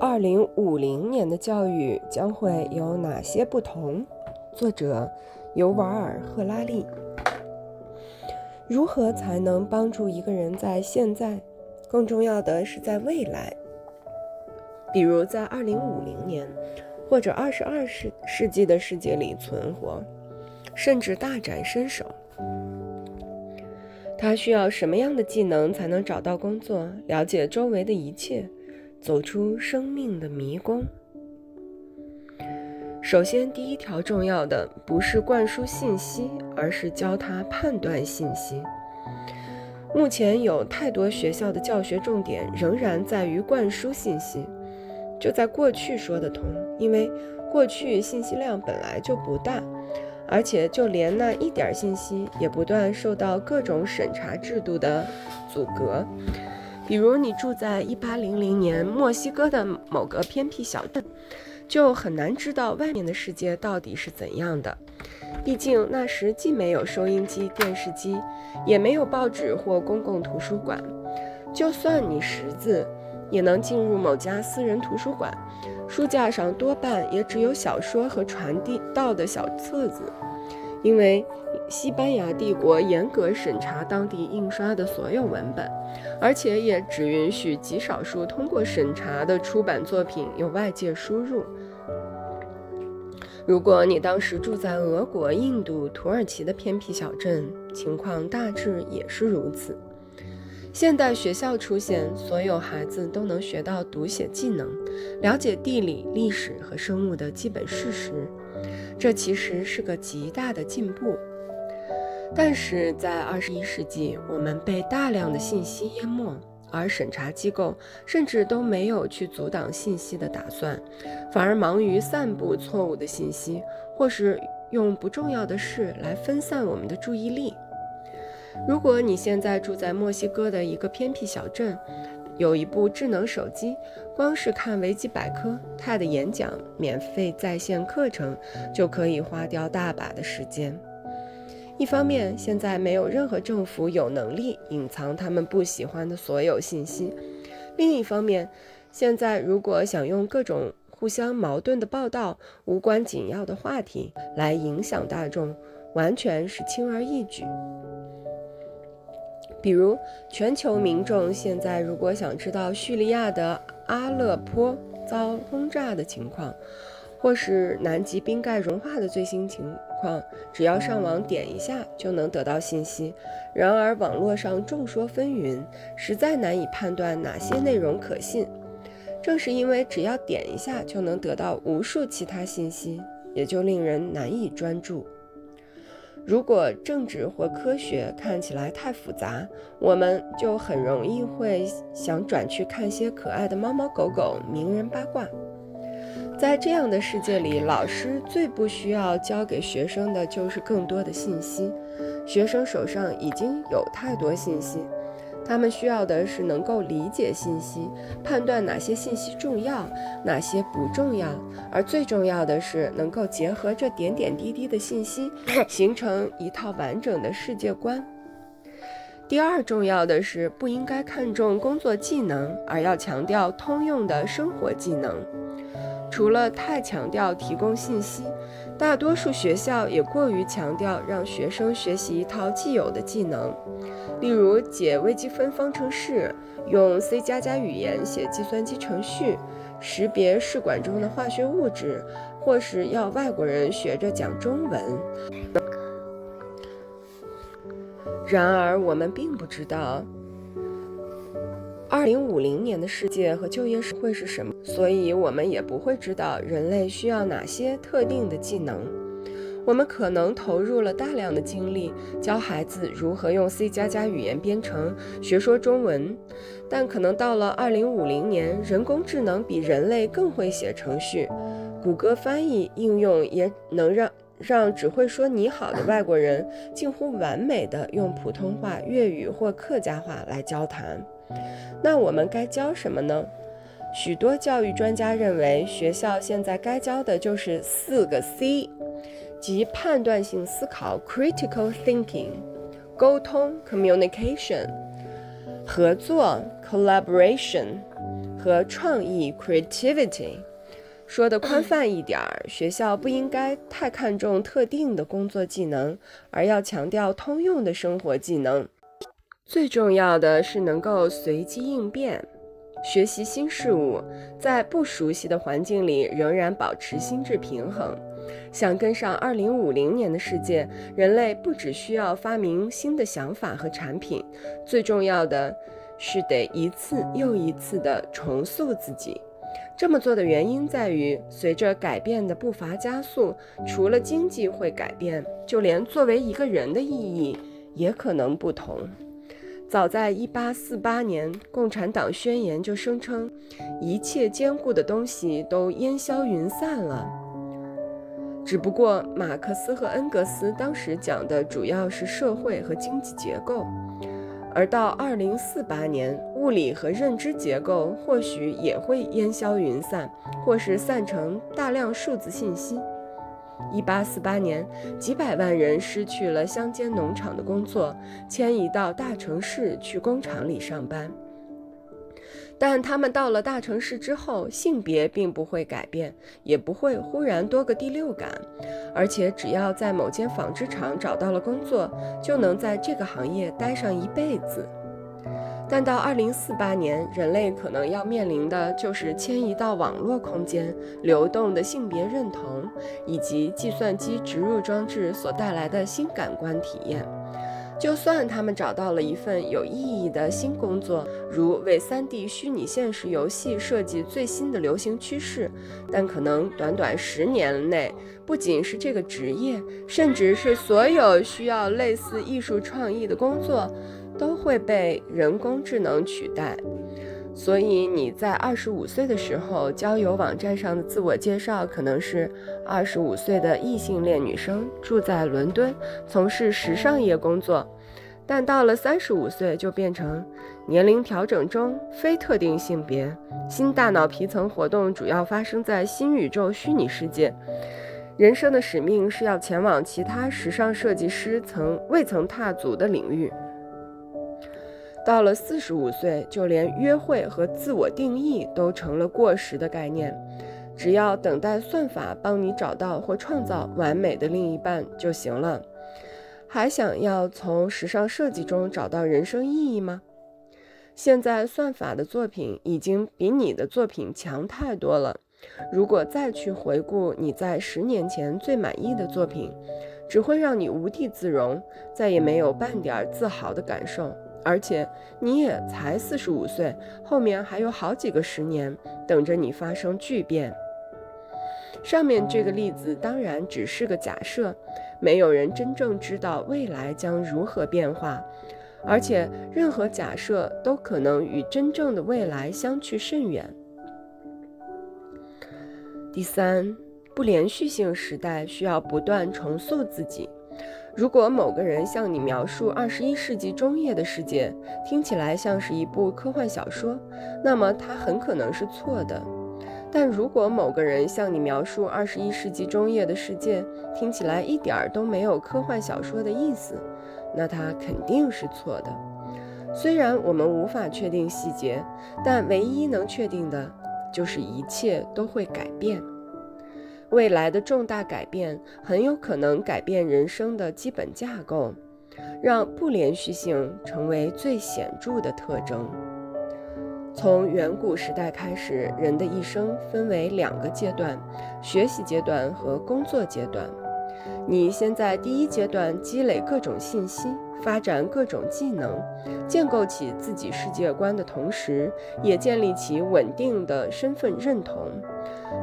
二零五零年的教育将会有哪些不同？作者尤瓦尔·赫拉利。如何才能帮助一个人在现在，更重要的是在未来，比如在二零五零年或者二十二世世纪的世界里存活，甚至大展身手？他需要什么样的技能才能找到工作，了解周围的一切，走出生命的迷宫？首先，第一条重要的不是灌输信息，而是教他判断信息。目前有太多学校的教学重点仍然在于灌输信息，就在过去说得通，因为过去信息量本来就不大。而且，就连那一点信息也不断受到各种审查制度的阻隔。比如，你住在1800年墨西哥的某个偏僻小镇，就很难知道外面的世界到底是怎样的。毕竟那时既没有收音机、电视机，也没有报纸或公共图书馆。就算你识字，也能进入某家私人图书馆。书架上多半也只有小说和传递到的小册子，因为西班牙帝国严格审查当地印刷的所有文本，而且也只允许极少数通过审查的出版作品有外界输入。如果你当时住在俄国、印度、土耳其的偏僻小镇，情况大致也是如此。现代学校出现，所有孩子都能学到读写技能，了解地理、历史和生物的基本事实。这其实是个极大的进步。但是在二十一世纪，我们被大量的信息淹没，而审查机构甚至都没有去阻挡信息的打算，反而忙于散布错误的信息，或是用不重要的事来分散我们的注意力。如果你现在住在墨西哥的一个偏僻小镇，有一部智能手机，光是看维基百科、TED 演讲、免费在线课程，就可以花掉大把的时间。一方面，现在没有任何政府有能力隐藏他们不喜欢的所有信息；另一方面，现在如果想用各种互相矛盾的报道、无关紧要的话题来影响大众，完全是轻而易举。比如，全球民众现在如果想知道叙利亚的阿勒颇遭轰炸的情况，或是南极冰盖融化的最新情况，只要上网点一下就能得到信息。然而，网络上众说纷纭，实在难以判断哪些内容可信。正是因为只要点一下就能得到无数其他信息，也就令人难以专注。如果政治或科学看起来太复杂，我们就很容易会想转去看些可爱的猫猫狗狗、名人八卦。在这样的世界里，老师最不需要教给学生的就是更多的信息。学生手上已经有太多信息。他们需要的是能够理解信息，判断哪些信息重要，哪些不重要，而最重要的是能够结合这点点滴滴的信息，形成一套完整的世界观。第二重要的是，不应该看重工作技能，而要强调通用的生活技能。除了太强调提供信息，大多数学校也过于强调让学生学习一套既有的技能。例如解微积分方程式，用 C 加加语言写计算机程序，识别试管中的化学物质，或是要外国人学着讲中文。然而，我们并不知道2050年的世界和就业会是什么，所以我们也不会知道人类需要哪些特定的技能。我们可能投入了大量的精力教孩子如何用 C 加加语言编程学说中文，但可能到了2050年，人工智能比人类更会写程序，谷歌翻译应用也能让让只会说你好的外国人近乎完美的用普通话、粤语或客家话来交谈。那我们该教什么呢？许多教育专家认为，学校现在该教的就是四个 C。即判断性思考 （critical thinking）、沟通 （communication）、合作 （collaboration）、和创意 （creativity）。说的宽泛一点儿，学校不应该太看重特定的工作技能，而要强调通用的生活技能。最重要的是能够随机应变，学习新事物，在不熟悉的环境里仍然保持心智平衡。想跟上2050年的世界，人类不只需要发明新的想法和产品，最重要的是得一次又一次地重塑自己。这么做的原因在于，随着改变的步伐加速，除了经济会改变，就连作为一个人的意义也可能不同。早在1848年，《共产党宣言》就声称，一切坚固的东西都烟消云散了。只不过，马克思和恩格斯当时讲的主要是社会和经济结构。而到二零四八年，物理和认知结构或许也会烟消云散，或是散成大量数字信息。一八四八年，几百万人失去了乡间农场的工作，迁移到大城市去工厂里上班。但他们到了大城市之后，性别并不会改变，也不会忽然多个第六感，而且只要在某间纺织厂找到了工作，就能在这个行业待上一辈子。但到二零四八年，人类可能要面临的就是迁移到网络空间、流动的性别认同，以及计算机植入装置所带来的新感官体验。就算他们找到了一份有意义的新工作，如为 3D 虚拟现实游戏设计最新的流行趋势，但可能短短十年内，不仅是这个职业，甚至是所有需要类似艺术创意的工作，都会被人工智能取代。所以你在二十五岁的时候，交友网站上的自我介绍可能是二十五岁的异性恋女生，住在伦敦，从事时尚业工作。但到了三十五岁，就变成年龄调整中，非特定性别，新大脑皮层活动主要发生在新宇宙虚拟世界。人生的使命是要前往其他时尚设计师曾未曾踏足的领域。到了四十五岁，就连约会和自我定义都成了过时的概念。只要等待算法帮你找到或创造完美的另一半就行了。还想要从时尚设计中找到人生意义吗？现在算法的作品已经比你的作品强太多了。如果再去回顾你在十年前最满意的作品，只会让你无地自容，再也没有半点自豪的感受。而且你也才四十五岁，后面还有好几个十年等着你发生巨变。上面这个例子当然只是个假设，没有人真正知道未来将如何变化，而且任何假设都可能与真正的未来相去甚远。第三，不连续性时代需要不断重塑自己。如果某个人向你描述二十一世纪中叶的世界，听起来像是一部科幻小说，那么他很可能是错的。但如果某个人向你描述二十一世纪中叶的世界，听起来一点儿都没有科幻小说的意思，那他肯定是错的。虽然我们无法确定细节，但唯一能确定的就是一切都会改变。未来的重大改变很有可能改变人生的基本架构，让不连续性成为最显著的特征。从远古时代开始，人的一生分为两个阶段：学习阶段和工作阶段。你先在第一阶段积累各种信息，发展各种技能，建构起自己世界观的同时，也建立起稳定的身份认同。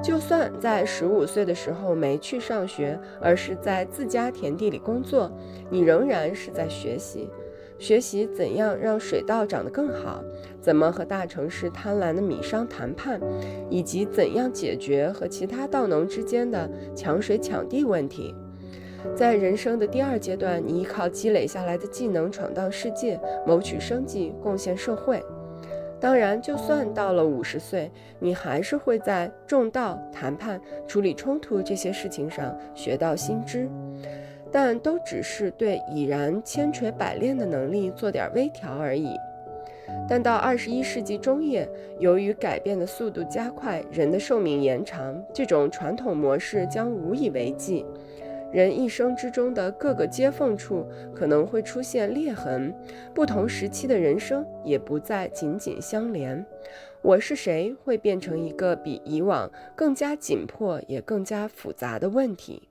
就算在十五岁的时候没去上学，而是在自家田地里工作，你仍然是在学习。学习怎样让水稻长得更好，怎么和大城市贪婪的米商谈判，以及怎样解决和其他稻农之间的抢水抢地问题。在人生的第二阶段，你依靠积累下来的技能闯荡世界，谋取生计，贡献社会。当然，就算到了五十岁，你还是会在种稻、谈判、处理冲突这些事情上学到新知，但都只是对已然千锤百炼的能力做点微调而已。但到二十一世纪中叶，由于改变的速度加快，人的寿命延长，这种传统模式将无以为继。人一生之中的各个接缝处可能会出现裂痕，不同时期的人生也不再紧紧相连。我是谁会变成一个比以往更加紧迫也更加复杂的问题。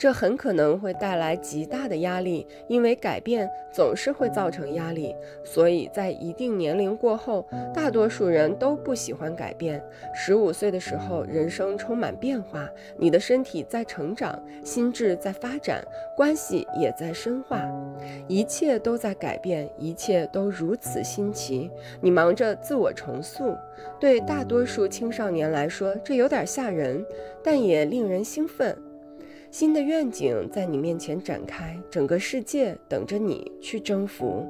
这很可能会带来极大的压力，因为改变总是会造成压力。所以在一定年龄过后，大多数人都不喜欢改变。十五岁的时候，人生充满变化，你的身体在成长，心智在发展，关系也在深化，一切都在改变，一切都如此新奇。你忙着自我重塑，对大多数青少年来说，这有点吓人，但也令人兴奋。新的愿景在你面前展开，整个世界等着你去征服。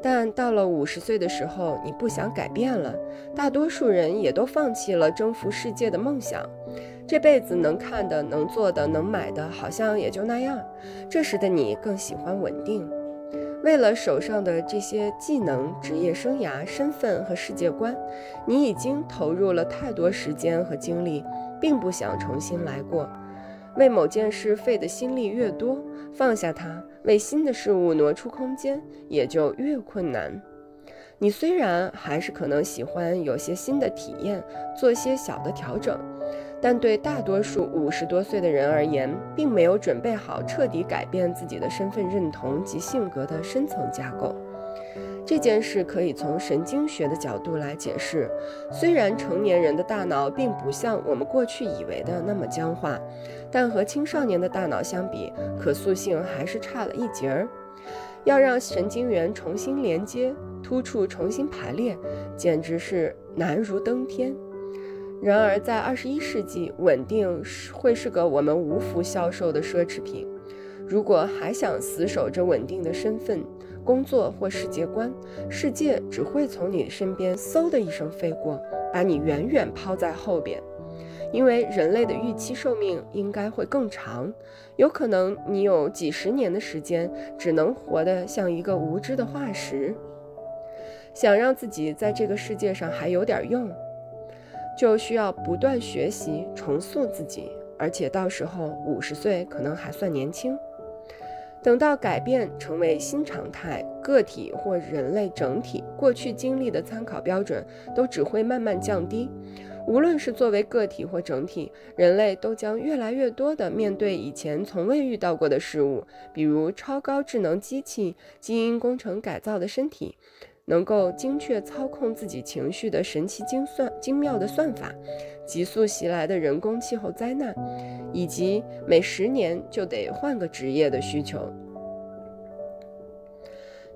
但到了五十岁的时候，你不想改变了。大多数人也都放弃了征服世界的梦想。这辈子能看的、能做的、能买的，好像也就那样。这时的你更喜欢稳定。为了手上的这些技能、职业生涯、身份和世界观，你已经投入了太多时间和精力，并不想重新来过。为某件事费的心力越多，放下它，为新的事物挪出空间也就越困难。你虽然还是可能喜欢有些新的体验，做些小的调整，但对大多数五十多岁的人而言，并没有准备好彻底改变自己的身份认同及性格的深层架构。这件事可以从神经学的角度来解释。虽然成年人的大脑并不像我们过去以为的那么僵化，但和青少年的大脑相比，可塑性还是差了一截儿。要让神经元重新连接，突触重新排列，简直是难如登天。然而，在二十一世纪，稳定是会是个我们无福消受的奢侈品。如果还想死守着稳定的身份，工作或世界观，世界只会从你身边嗖的一声飞过，把你远远抛在后边。因为人类的预期寿命应该会更长，有可能你有几十年的时间只能活得像一个无知的化石。想让自己在这个世界上还有点用，就需要不断学习、重塑自己，而且到时候五十岁可能还算年轻。等到改变成为新常态，个体或人类整体过去经历的参考标准都只会慢慢降低。无论是作为个体或整体，人类都将越来越多地面对以前从未遇到过的事物，比如超高智能机器、基因工程改造的身体。能够精确操控自己情绪的神奇精算精妙的算法，急速袭来的人工气候灾难，以及每十年就得换个职业的需求。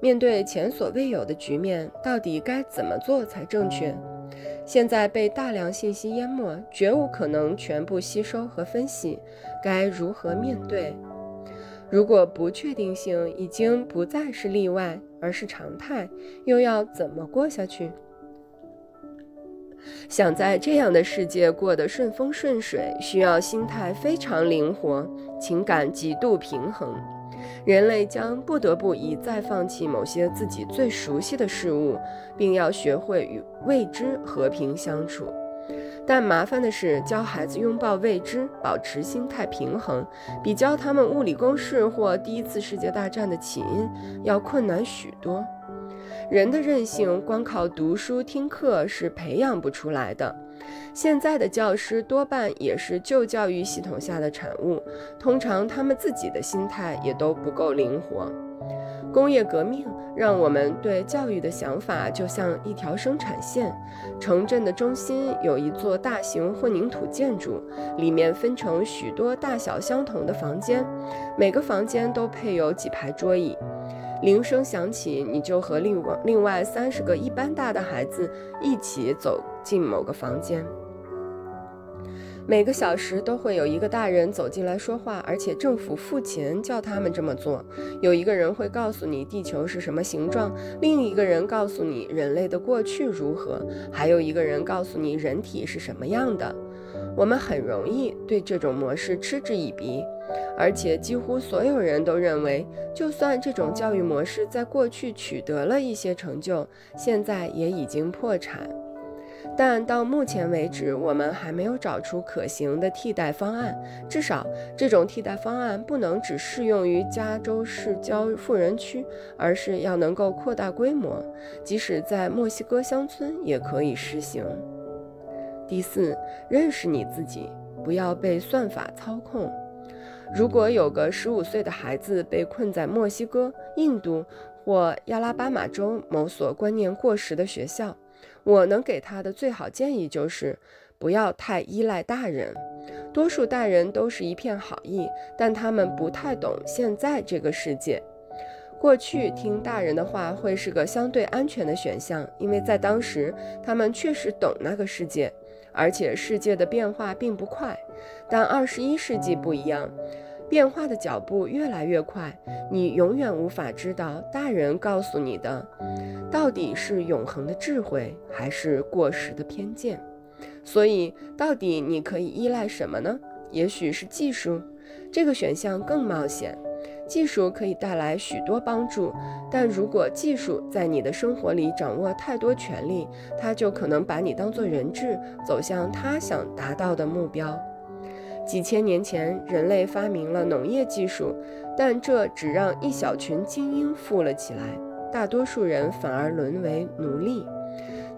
面对前所未有的局面，到底该怎么做才正确？现在被大量信息淹没，绝无可能全部吸收和分析，该如何面对？如果不确定性已经不再是例外，而是常态，又要怎么过下去？想在这样的世界过得顺风顺水，需要心态非常灵活，情感极度平衡。人类将不得不一再放弃某些自己最熟悉的事物，并要学会与未知和平相处。但麻烦的是，教孩子拥抱未知，保持心态平衡，比教他们物理公式或第一次世界大战的起因要困难许多。人的韧性，光靠读书听课是培养不出来的。现在的教师多半也是旧教育系统下的产物，通常他们自己的心态也都不够灵活。工业革命让我们对教育的想法就像一条生产线。城镇的中心有一座大型混凝土建筑，里面分成许多大小相同的房间，每个房间都配有几排桌椅。铃声响起，你就和另外另外三十个一般大的孩子一起走进某个房间。每个小时都会有一个大人走进来说话，而且政府付钱叫他们这么做。有一个人会告诉你地球是什么形状，另一个人告诉你人类的过去如何，还有一个人告诉你人体是什么样的。我们很容易对这种模式嗤之以鼻，而且几乎所有人都认为，就算这种教育模式在过去取得了一些成就，现在也已经破产。但到目前为止，我们还没有找出可行的替代方案。至少，这种替代方案不能只适用于加州市郊富人区，而是要能够扩大规模，即使在墨西哥乡村也可以实行。第四，认识你自己，不要被算法操控。如果有个十五岁的孩子被困在墨西哥、印度或亚拉巴马州某所观念过时的学校，我能给他的最好建议就是，不要太依赖大人。多数大人都是一片好意，但他们不太懂现在这个世界。过去听大人的话会是个相对安全的选项，因为在当时他们确实懂那个世界，而且世界的变化并不快。但二十一世纪不一样。变化的脚步越来越快，你永远无法知道大人告诉你的到底是永恒的智慧还是过时的偏见。所以，到底你可以依赖什么呢？也许是技术，这个选项更冒险。技术可以带来许多帮助，但如果技术在你的生活里掌握太多权力，它就可能把你当作人质，走向他想达到的目标。几千年前，人类发明了农业技术，但这只让一小群精英富了起来，大多数人反而沦为奴隶。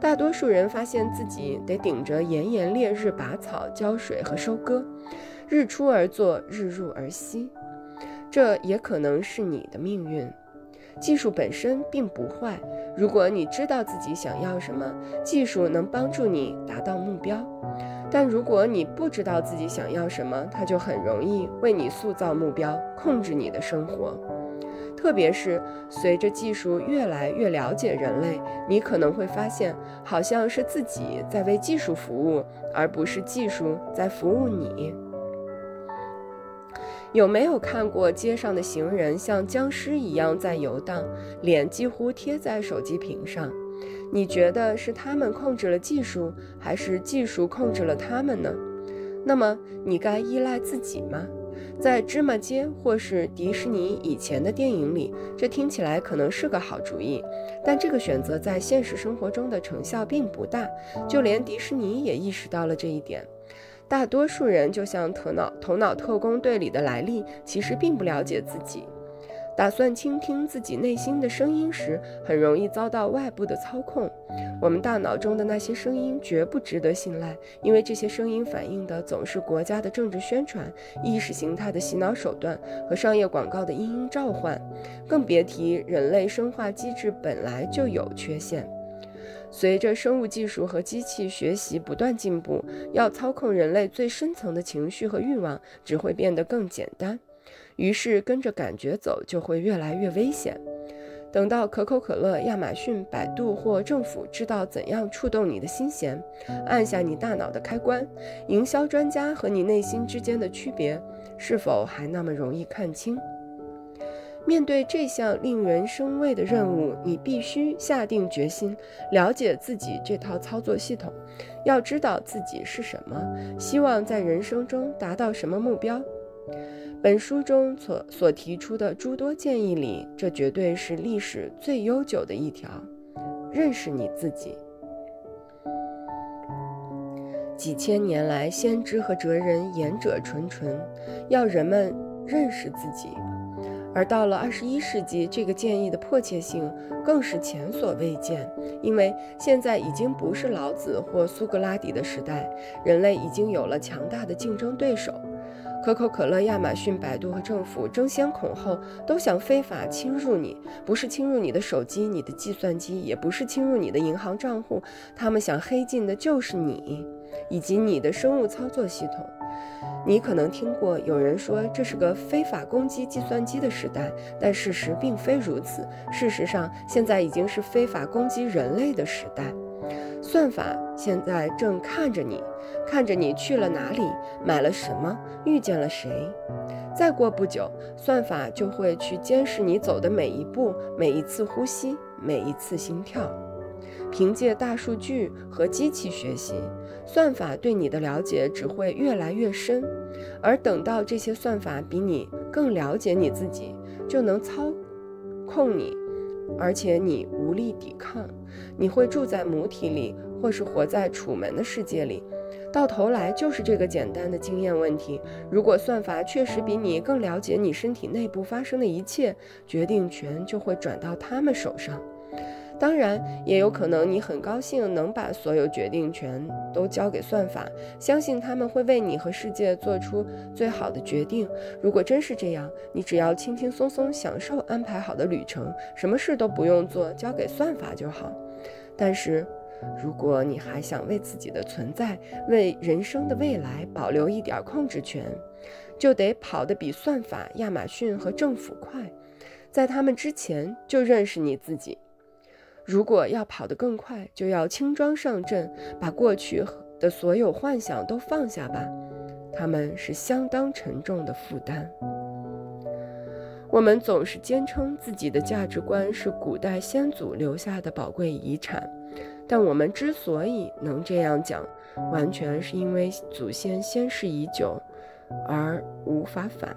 大多数人发现自己得顶着炎炎烈日拔草、浇水和收割，日出而作，日入而息。这也可能是你的命运。技术本身并不坏，如果你知道自己想要什么，技术能帮助你达到目标。但如果你不知道自己想要什么，它就很容易为你塑造目标，控制你的生活。特别是随着技术越来越了解人类，你可能会发现，好像是自己在为技术服务，而不是技术在服务你。有没有看过街上的行人像僵尸一样在游荡，脸几乎贴在手机屏上？你觉得是他们控制了技术，还是技术控制了他们呢？那么你该依赖自己吗？在芝麻街或是迪士尼以前的电影里，这听起来可能是个好主意，但这个选择在现实生活中的成效并不大。就连迪士尼也意识到了这一点。大多数人就像头脑头脑特工队里的莱利，其实并不了解自己。打算倾听自己内心的声音时，很容易遭到外部的操控。我们大脑中的那些声音绝不值得信赖，因为这些声音反映的总是国家的政治宣传、意识形态的洗脑手段和商业广告的殷殷召唤。更别提人类生化机制本来就有缺陷。随着生物技术和机器学习不断进步，要操控人类最深层的情绪和欲望，只会变得更简单。于是跟着感觉走就会越来越危险。等到可口可乐、亚马逊、百度或政府知道怎样触动你的心弦，按下你大脑的开关，营销专家和你内心之间的区别是否还那么容易看清？面对这项令人生畏的任务，你必须下定决心，了解自己这套操作系统，要知道自己是什么，希望在人生中达到什么目标。本书中所所提出的诸多建议里，这绝对是历史最悠久的一条。认识你自己。几千年来，先知和哲人言者纯纯，要人们认识自己。而到了二十一世纪，这个建议的迫切性更是前所未见，因为现在已经不是老子或苏格拉底的时代，人类已经有了强大的竞争对手。可口可乐、亚马逊、百度和政府争先恐后，都想非法侵入你，不是侵入你的手机、你的计算机，也不是侵入你的银行账户，他们想黑进的就是你，以及你的生物操作系统。你可能听过有人说这是个非法攻击计算机的时代，但事实并非如此。事实上，现在已经是非法攻击人类的时代。算法现在正看着你，看着你去了哪里，买了什么，遇见了谁。再过不久，算法就会去监视你走的每一步、每一次呼吸、每一次心跳。凭借大数据和机器学习，算法对你的了解只会越来越深。而等到这些算法比你更了解你自己，就能操控你，而且你无力抵抗。你会住在母体里，或是活在楚门的世界里。到头来就是这个简单的经验问题。如果算法确实比你更了解你身体内部发生的一切，决定权就会转到他们手上。当然，也有可能你很高兴能把所有决定权都交给算法，相信他们会为你和世界做出最好的决定。如果真是这样，你只要轻轻松松享受安排好的旅程，什么事都不用做，交给算法就好。但是，如果你还想为自己的存在、为人生的未来保留一点控制权，就得跑得比算法、亚马逊和政府快，在他们之前就认识你自己。如果要跑得更快，就要轻装上阵，把过去的所有幻想都放下吧，他们是相当沉重的负担。我们总是坚称自己的价值观是古代先祖留下的宝贵遗产，但我们之所以能这样讲，完全是因为祖先先世已久，而无法反